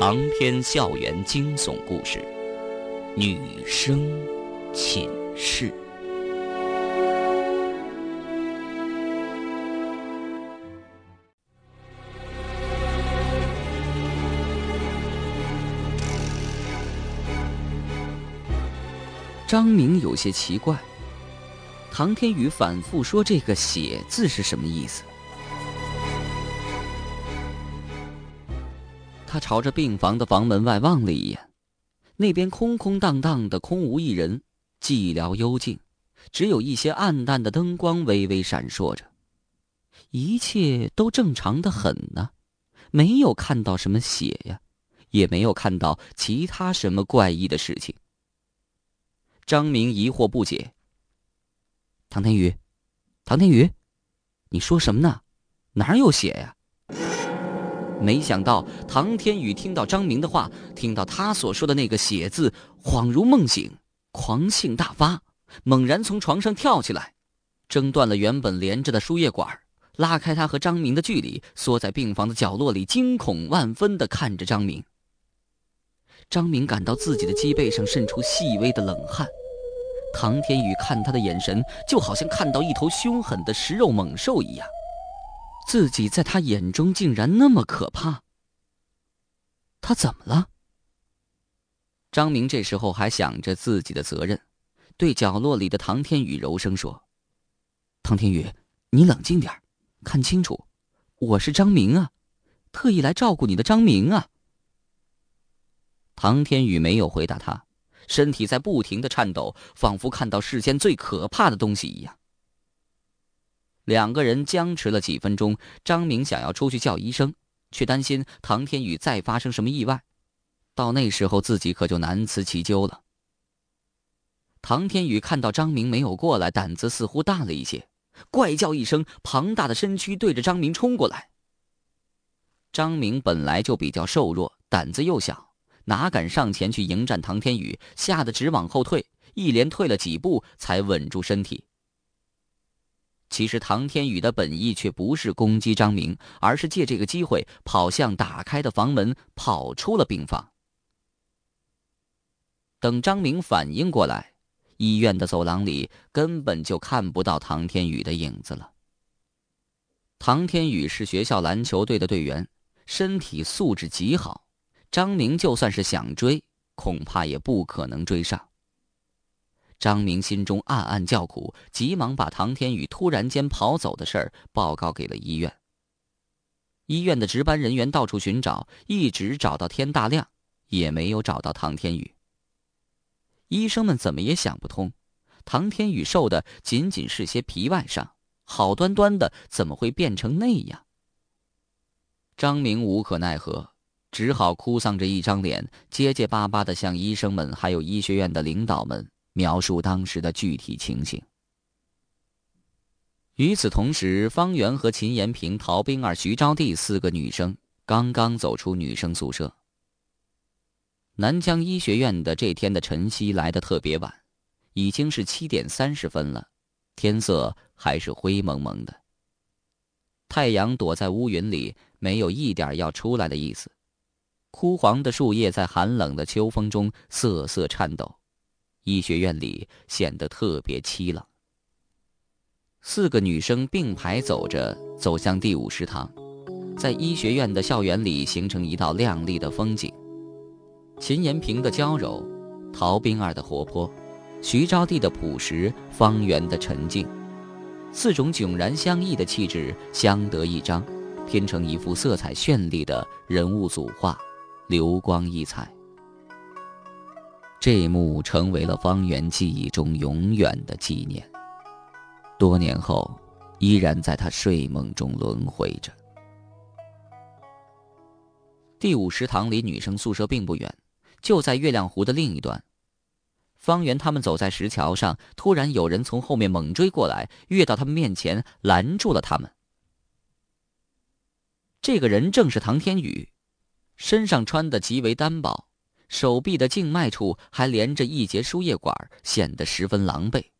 长篇校园惊悚故事，《女生寝室》。张明有些奇怪，唐天宇反复说这个“血”字是什么意思？他朝着病房的房门外望了一眼，那边空空荡荡的，空无一人，寂寥幽静，只有一些暗淡的灯光微微闪烁着，一切都正常的很呢，没有看到什么血呀，也没有看到其他什么怪异的事情。张明疑惑不解：“唐天宇，唐天宇，你说什么呢？哪有血呀？”没想到唐天宇听到张明的话，听到他所说的那个“血”字，恍如梦醒，狂性大发，猛然从床上跳起来，挣断了原本连着的输液管，拉开他和张明的距离，缩在病房的角落里，惊恐万分的看着张明。张明感到自己的脊背上渗出细微的冷汗。唐天宇看他的眼神，就好像看到一头凶狠的食肉猛兽一样。自己在他眼中竟然那么可怕。他怎么了？张明这时候还想着自己的责任，对角落里的唐天宇柔声说：“唐天宇，你冷静点看清楚，我是张明啊，特意来照顾你的张明啊。”唐天宇没有回答他。身体在不停的颤抖，仿佛看到世间最可怕的东西一样。两个人僵持了几分钟，张明想要出去叫医生，却担心唐天宇再发生什么意外，到那时候自己可就难辞其咎了。唐天宇看到张明没有过来，胆子似乎大了一些，怪叫一声，庞大的身躯对着张明冲过来。张明本来就比较瘦弱，胆子又小。哪敢上前去迎战唐天宇，吓得直往后退，一连退了几步才稳住身体。其实唐天宇的本意却不是攻击张明，而是借这个机会跑向打开的房门，跑出了病房。等张明反应过来，医院的走廊里根本就看不到唐天宇的影子了。唐天宇是学校篮球队的队员，身体素质极好。张明就算是想追，恐怕也不可能追上。张明心中暗暗叫苦，急忙把唐天宇突然间跑走的事儿报告给了医院。医院的值班人员到处寻找，一直找到天大亮，也没有找到唐天宇。医生们怎么也想不通，唐天宇受的仅仅是些皮外伤，好端端的怎么会变成那样？张明无可奈何。只好哭丧着一张脸，结结巴巴的向医生们还有医学院的领导们描述当时的具体情形。与此同时，方圆和秦延平、陶冰儿、徐招娣四个女生刚刚走出女生宿舍。南疆医学院的这天的晨曦来得特别晚，已经是七点三十分了，天色还是灰蒙蒙的。太阳躲在乌云里，没有一点要出来的意思。枯黄的树叶在寒冷的秋风中瑟瑟颤抖，医学院里显得特别凄冷。四个女生并排走着，走向第五食堂，在医学院的校园里形成一道亮丽的风景。秦延平的娇柔，陶冰儿的活泼，徐招娣的朴实，方圆的沉静，四种迥然相异的气质相得益彰，拼成一幅色彩绚丽的人物组画。流光溢彩，这一幕成为了方圆记忆中永远的纪念。多年后，依然在他睡梦中轮回着。第五食堂离女生宿舍并不远，就在月亮湖的另一端。方圆他们走在石桥上，突然有人从后面猛追过来，跃到他们面前，拦住了他们。这个人正是唐天宇。身上穿的极为单薄，手臂的静脉处还连着一节输液管，显得十分狼狈。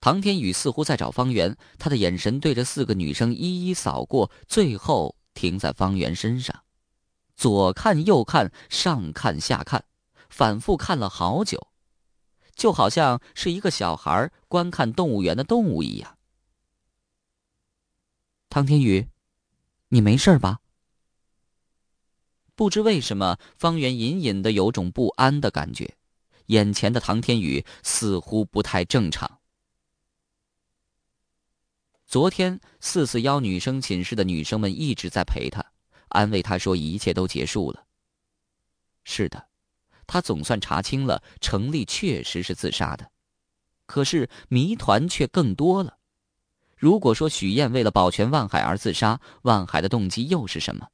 唐天宇似乎在找方圆，他的眼神对着四个女生一一扫过，最后停在方圆身上，左看右看，上看下看，反复看了好久，就好像是一个小孩观看动物园的动物一样。唐天宇，你没事吧？不知为什么，方圆隐隐的有种不安的感觉，眼前的唐天宇似乎不太正常。昨天四四幺女生寝室的女生们一直在陪他，安慰他说一切都结束了。是的，他总算查清了程丽确实是自杀的，可是谜团却更多了。如果说许燕为了保全万海而自杀，万海的动机又是什么？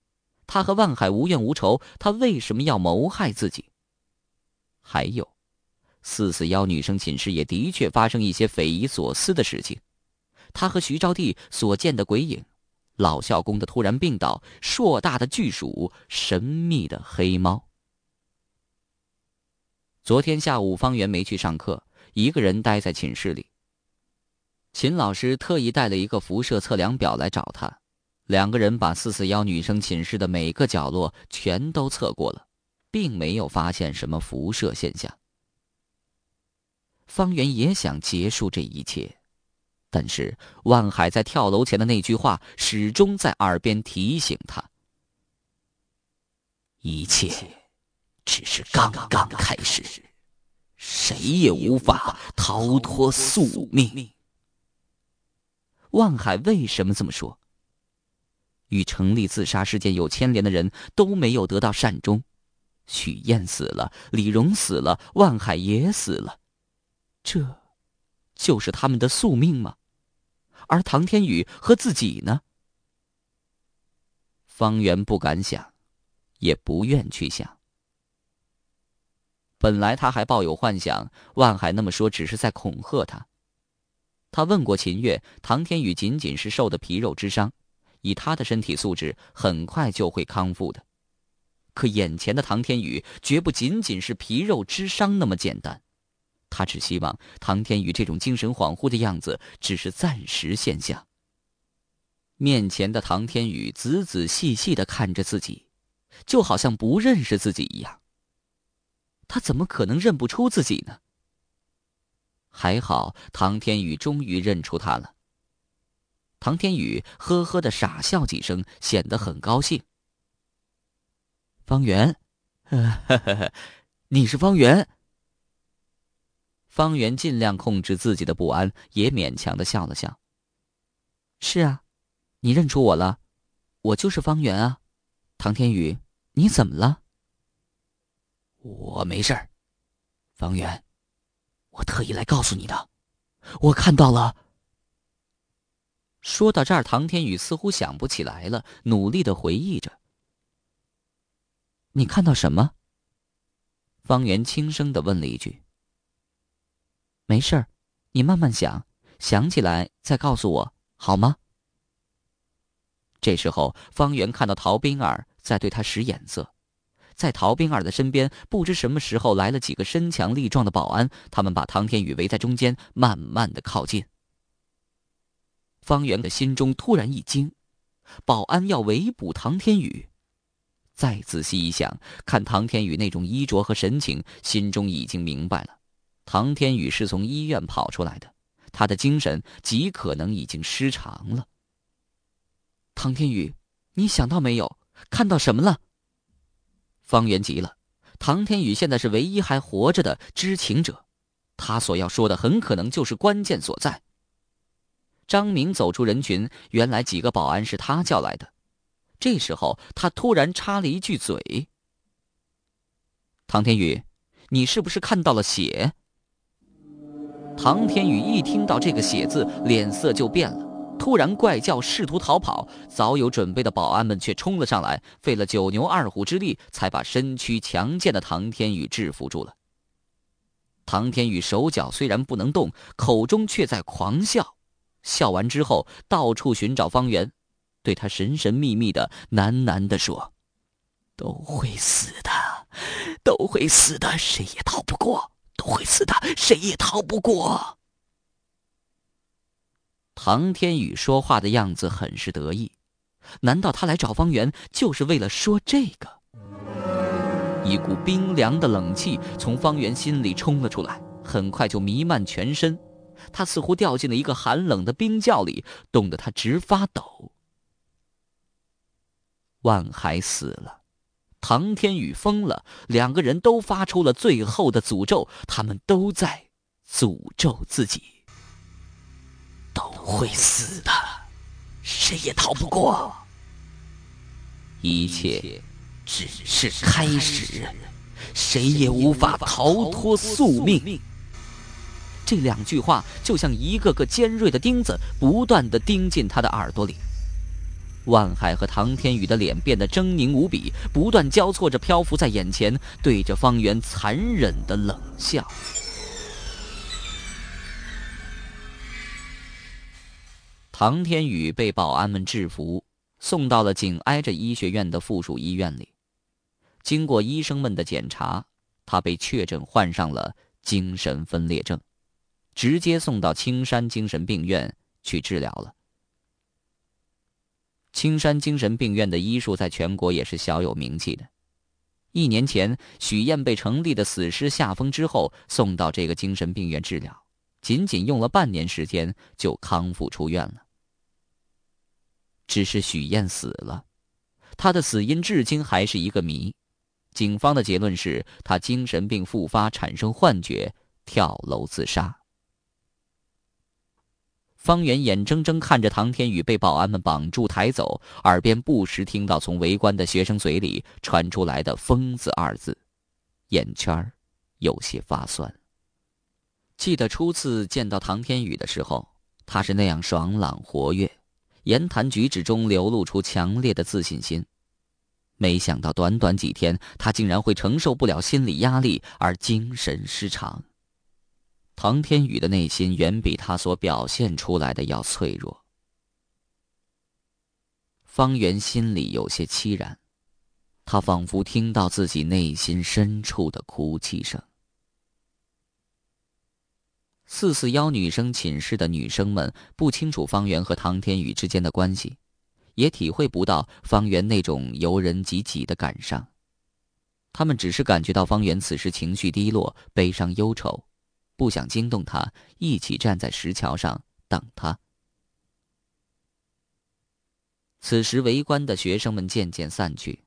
他和万海无怨无仇，他为什么要谋害自己？还有，四四幺女生寝室也的确发生一些匪夷所思的事情。他和徐招娣所见的鬼影，老校工的突然病倒，硕大的巨鼠，神秘的黑猫。昨天下午，方圆没去上课，一个人待在寝室里。秦老师特意带了一个辐射测量表来找他。两个人把四四幺女生寝室的每个角落全都测过了，并没有发现什么辐射现象。方圆也想结束这一切，但是万海在跳楼前的那句话始终在耳边提醒他：一切只是刚刚开始，谁也无法逃脱宿命。万海为什么这么说？与程立自杀事件有牵连的人都没有得到善终，许燕死了，李荣死了，万海也死了，这，就是他们的宿命吗？而唐天宇和自己呢？方圆不敢想，也不愿去想。本来他还抱有幻想，万海那么说只是在恐吓他。他问过秦月，唐天宇仅仅是受的皮肉之伤。以他的身体素质，很快就会康复的。可眼前的唐天宇绝不仅仅是皮肉之伤那么简单，他只希望唐天宇这种精神恍惚的样子只是暂时现象。面前的唐天宇仔仔细细的看着自己，就好像不认识自己一样。他怎么可能认不出自己呢？还好，唐天宇终于认出他了。唐天宇呵呵的傻笑几声，显得很高兴。方圆，你是方圆。方圆尽量控制自己的不安，也勉强的笑了笑。是啊，你认出我了，我就是方圆啊。唐天宇，你怎么了？我没事儿，方圆，我特意来告诉你的，我看到了。说到这儿，唐天宇似乎想不起来了，努力的回忆着。你看到什么？方圆轻声的问了一句。没事儿，你慢慢想，想起来再告诉我好吗？这时候，方圆看到陶冰儿在对他使眼色，在陶冰儿的身边，不知什么时候来了几个身强力壮的保安，他们把唐天宇围在中间，慢慢的靠近。方圆的心中突然一惊，保安要围捕唐天宇。再仔细一想，看唐天宇那种衣着和神情，心中已经明白了：唐天宇是从医院跑出来的，他的精神极可能已经失常了。唐天宇，你想到没有？看到什么了？方圆急了。唐天宇现在是唯一还活着的知情者，他所要说的很可能就是关键所在。张明走出人群，原来几个保安是他叫来的。这时候，他突然插了一句嘴：“唐天宇，你是不是看到了血？”唐天宇一听到这个“血”字，脸色就变了，突然怪叫，试图逃跑。早有准备的保安们却冲了上来，费了九牛二虎之力，才把身躯强健的唐天宇制服住了。唐天宇手脚虽然不能动，口中却在狂笑。笑完之后，到处寻找方圆，对他神神秘秘的、喃喃的说：“都会死的，都会死的，谁也逃不过；都会死的，谁也逃不过。”唐天宇说话的样子很是得意，难道他来找方圆就是为了说这个？一股冰凉的冷气从方圆心里冲了出来，很快就弥漫全身。他似乎掉进了一个寒冷的冰窖里，冻得他直发抖。万海死了，唐天宇疯了，两个人都发出了最后的诅咒，他们都在诅咒自己，都会死的，谁也逃不过。一切只是开始，谁也无法逃脱宿命。这两句话就像一个个尖锐的钉子，不断的钉进他的耳朵里。万海和唐天宇的脸变得狰狞无比，不断交错着漂浮在眼前，对着方圆残忍的冷笑。唐天宇被保安们制服。送到了紧挨着医学院的附属医院里，经过医生们的检查，他被确诊患上了精神分裂症，直接送到青山精神病院去治疗了。青山精神病院的医术在全国也是小有名气的。一年前，许燕被程立的死尸吓疯之后，送到这个精神病院治疗，仅仅用了半年时间就康复出院了。只是许燕死了，她的死因至今还是一个谜。警方的结论是她精神病复发，产生幻觉，跳楼自杀。方圆眼睁睁看着唐天宇被保安们绑住抬走，耳边不时听到从围观的学生嘴里传出来的“疯子”二字，眼圈有些发酸。记得初次见到唐天宇的时候，他是那样爽朗活跃。言谈举止中流露出强烈的自信心，没想到短短几天，他竟然会承受不了心理压力而精神失常。唐天宇的内心远比他所表现出来的要脆弱。方圆心里有些凄然，他仿佛听到自己内心深处的哭泣声。四四幺女生寝室的女生们不清楚方圆和唐天宇之间的关系，也体会不到方圆那种由人及己的感伤。他们只是感觉到方圆此时情绪低落、悲伤忧愁，不想惊动他，一起站在石桥上等他。此时，围观的学生们渐渐散去，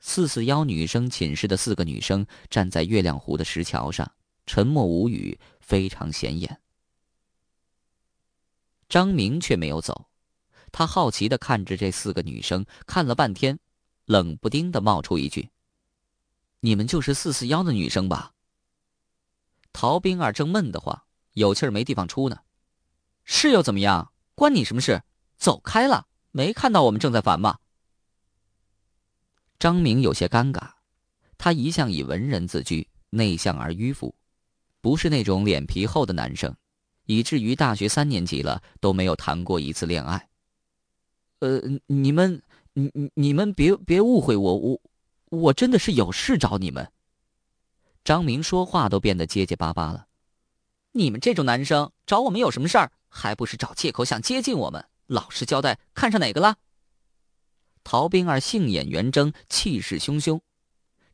四四幺女生寝室的四个女生站在月亮湖的石桥上，沉默无语。非常显眼。张明却没有走，他好奇的看着这四个女生，看了半天，冷不丁的冒出一句：“你们就是四四幺的女生吧？”陶冰儿正闷得慌，有气儿没地方出呢。是又怎么样？关你什么事？走开了！没看到我们正在烦吗？张明有些尴尬，他一向以文人自居，内向而迂腐。不是那种脸皮厚的男生，以至于大学三年级了都没有谈过一次恋爱。呃，你们，你你你们别别误会我，我我真的是有事找你们。张明说话都变得结结巴巴了。你们这种男生找我们有什么事儿？还不是找借口想接近我们？老实交代，看上哪个了？陶冰儿杏眼圆睁，气势汹汹。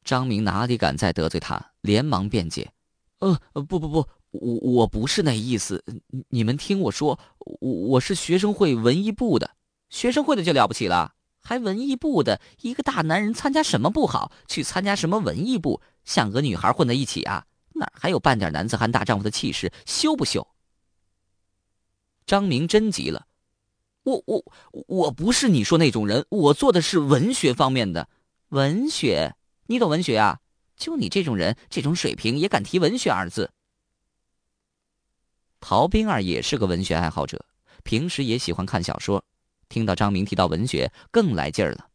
张明哪里敢再得罪他，连忙辩解。呃，不不不，我我不是那意思，你们听我说，我我是学生会文艺部的，学生会的就了不起了，还文艺部的一个大男人参加什么不好，去参加什么文艺部，想和女孩混在一起啊，哪还有半点男子汉大丈夫的气势，羞不羞？张明真急了，我我我不是你说那种人，我做的是文学方面的，文学，你懂文学啊？就你这种人，这种水平也敢提文学二字？陶冰儿也是个文学爱好者，平时也喜欢看小说，听到张明提到文学，更来劲儿了。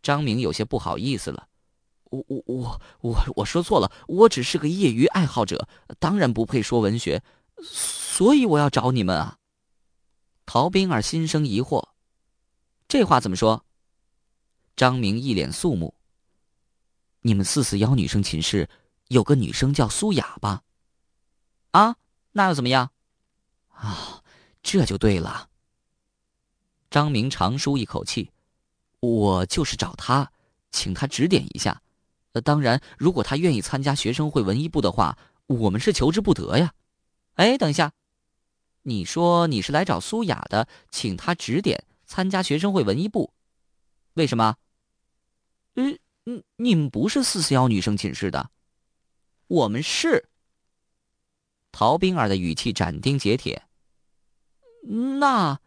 张明有些不好意思了，我我我我我说错了，我只是个业余爱好者，当然不配说文学，所以我要找你们啊。陶冰儿心生疑惑，这话怎么说？张明一脸肃穆。你们四四幺女生寝室有个女生叫苏雅吧？啊，那又怎么样？啊，这就对了。张明长舒一口气，我就是找她，请她指点一下。呃，当然，如果他愿意参加学生会文艺部的话，我们是求之不得呀。哎，等一下，你说你是来找苏雅的，请她指点参加学生会文艺部，为什么？嗯嗯，你们不是四四幺女生寝室的，我们是。陶冰儿的语气斩钉截铁。那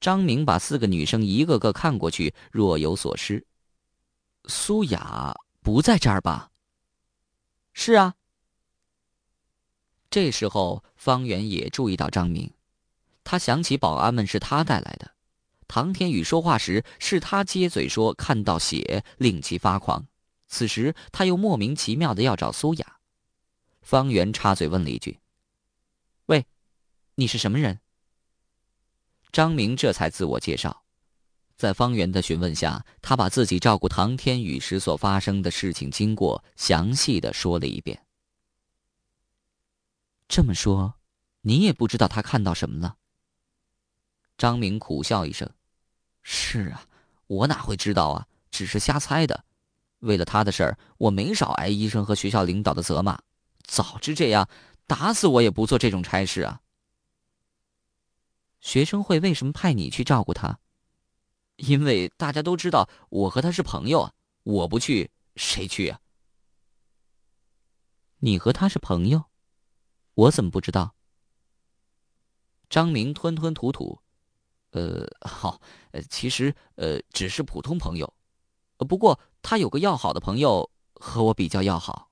张明把四个女生一个个看过去，若有所失。苏雅不在这儿吧？是啊。这时候，方圆也注意到张明，他想起保安们是他带来的。唐天宇说话时，是他接嘴说看到血令其发狂。此时，他又莫名其妙的要找苏雅。方圆插嘴问了一句：“喂，你是什么人？”张明这才自我介绍。在方圆的询问下，他把自己照顾唐天宇时所发生的事情经过详细的说了一遍。这么说，你也不知道他看到什么了？张明苦笑一声：“是啊，我哪会知道啊？只是瞎猜的。为了他的事儿，我没少挨医生和学校领导的责骂。早知这样，打死我也不做这种差事啊。”学生会为什么派你去照顾他？因为大家都知道我和他是朋友啊，我不去谁去啊？你和他是朋友，我怎么不知道？张明吞吞吐吐，呃，好，呃，其实呃只是普通朋友，不过他有个要好的朋友和我比较要好。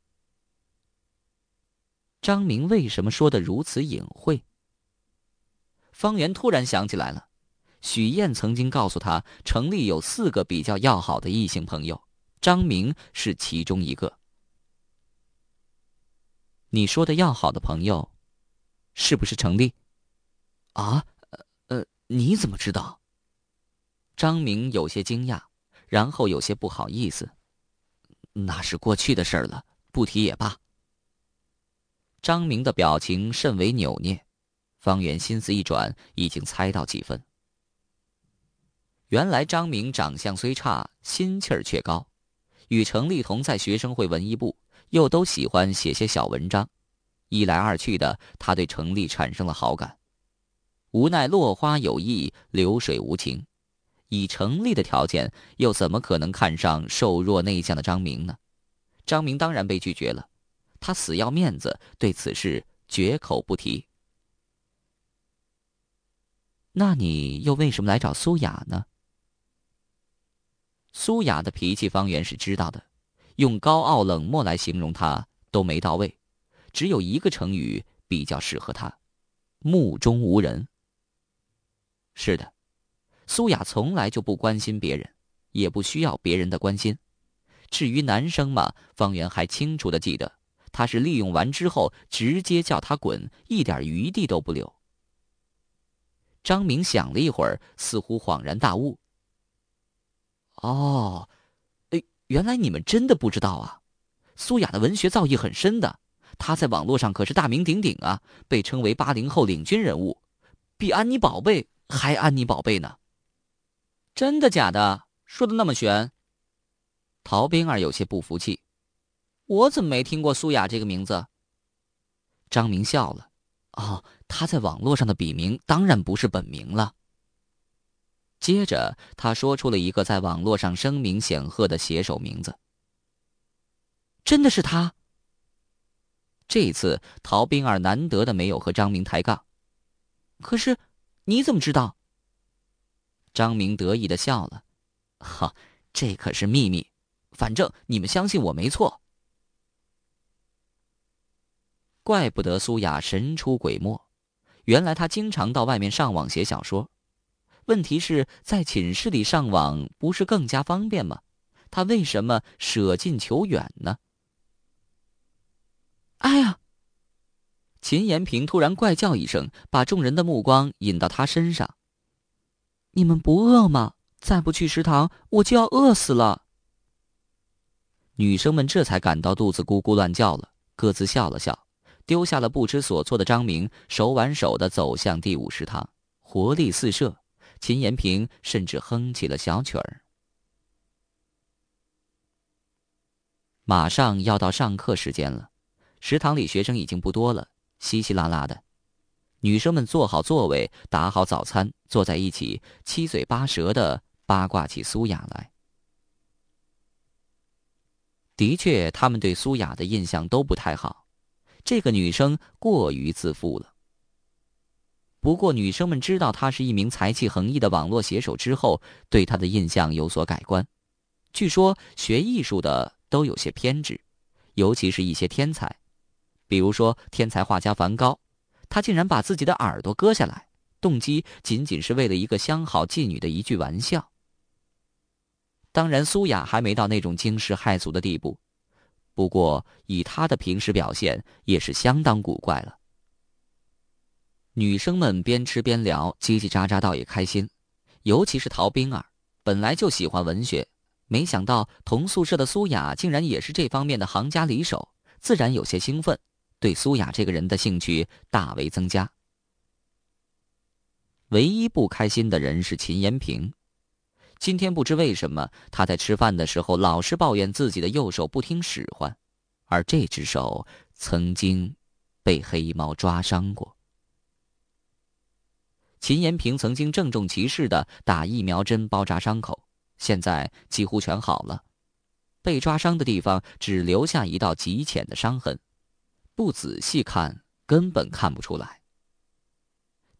张明为什么说的如此隐晦？方圆突然想起来了。许燕曾经告诉他，城里有四个比较要好的异性朋友，张明是其中一个。你说的要好的朋友，是不是程立？啊，呃，你怎么知道？张明有些惊讶，然后有些不好意思。那是过去的事了，不提也罢。张明的表情甚为扭捏，方圆心思一转，已经猜到几分。原来张明长相虽差，心气儿却高，与程立同在学生会文艺部，又都喜欢写些小文章，一来二去的，他对程立产生了好感。无奈落花有意，流水无情，以程立的条件，又怎么可能看上瘦弱内向的张明呢？张明当然被拒绝了，他死要面子，对此事绝口不提。那你又为什么来找苏雅呢？苏雅的脾气，方圆是知道的，用高傲冷漠来形容她都没到位，只有一个成语比较适合她：目中无人。是的，苏雅从来就不关心别人，也不需要别人的关心。至于男生嘛，方圆还清楚的记得，他是利用完之后直接叫他滚，一点余地都不留。张明想了一会儿，似乎恍然大悟。哦，哎，原来你们真的不知道啊！苏雅的文学造诣很深的，她在网络上可是大名鼎鼎啊，被称为八零后领军人物，比安妮宝贝还安妮宝贝呢。真的假的？说的那么玄？陶冰儿有些不服气，我怎么没听过苏雅这个名字？张明笑了，哦，她在网络上的笔名当然不是本名了。接着，他说出了一个在网络上声名显赫的写手名字。真的是他。这次陶冰儿难得的没有和张明抬杠，可是你怎么知道？张明得意的笑了，哈，这可是秘密，反正你们相信我没错。怪不得苏雅神出鬼没，原来她经常到外面上网写小说。问题是在寝室里上网不是更加方便吗？他为什么舍近求远呢？哎呀！秦延平突然怪叫一声，把众人的目光引到他身上。你们不饿吗？再不去食堂，我就要饿死了。女生们这才感到肚子咕咕乱叫了，各自笑了笑，丢下了不知所措的张明，手挽手的走向第五食堂，活力四射。秦延平甚至哼起了小曲儿。马上要到上课时间了，食堂里学生已经不多了，稀稀拉拉的。女生们坐好座位，打好早餐，坐在一起，七嘴八舌的八卦起苏雅来。的确，他们对苏雅的印象都不太好，这个女生过于自负了。不过，女生们知道他是一名才气横溢的网络写手之后，对他的印象有所改观。据说，学艺术的都有些偏执，尤其是一些天才，比如说天才画家梵高。他竟然把自己的耳朵割下来，动机仅仅是为了一个相好妓女的一句玩笑。当然，苏雅还没到那种惊世骇俗的地步，不过以她的平时表现，也是相当古怪了。女生们边吃边聊，叽叽喳喳，倒也开心。尤其是陶冰儿，本来就喜欢文学，没想到同宿舍的苏雅竟然也是这方面的行家里手，自然有些兴奋。对苏雅这个人的兴趣大为增加。唯一不开心的人是秦延平，今天不知为什么，他在吃饭的时候老是抱怨自己的右手不听使唤，而这只手曾经被黑猫抓伤过。秦延平曾经郑重其事的打疫苗针包扎伤口，现在几乎全好了，被抓伤的地方只留下一道极浅的伤痕。不仔细看，根本看不出来。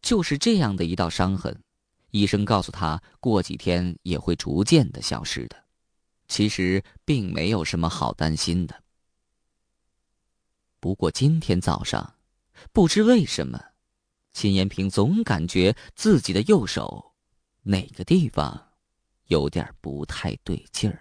就是这样的一道伤痕，医生告诉他，过几天也会逐渐的消失的。其实并没有什么好担心的。不过今天早上，不知为什么，秦延平总感觉自己的右手哪个地方有点不太对劲儿。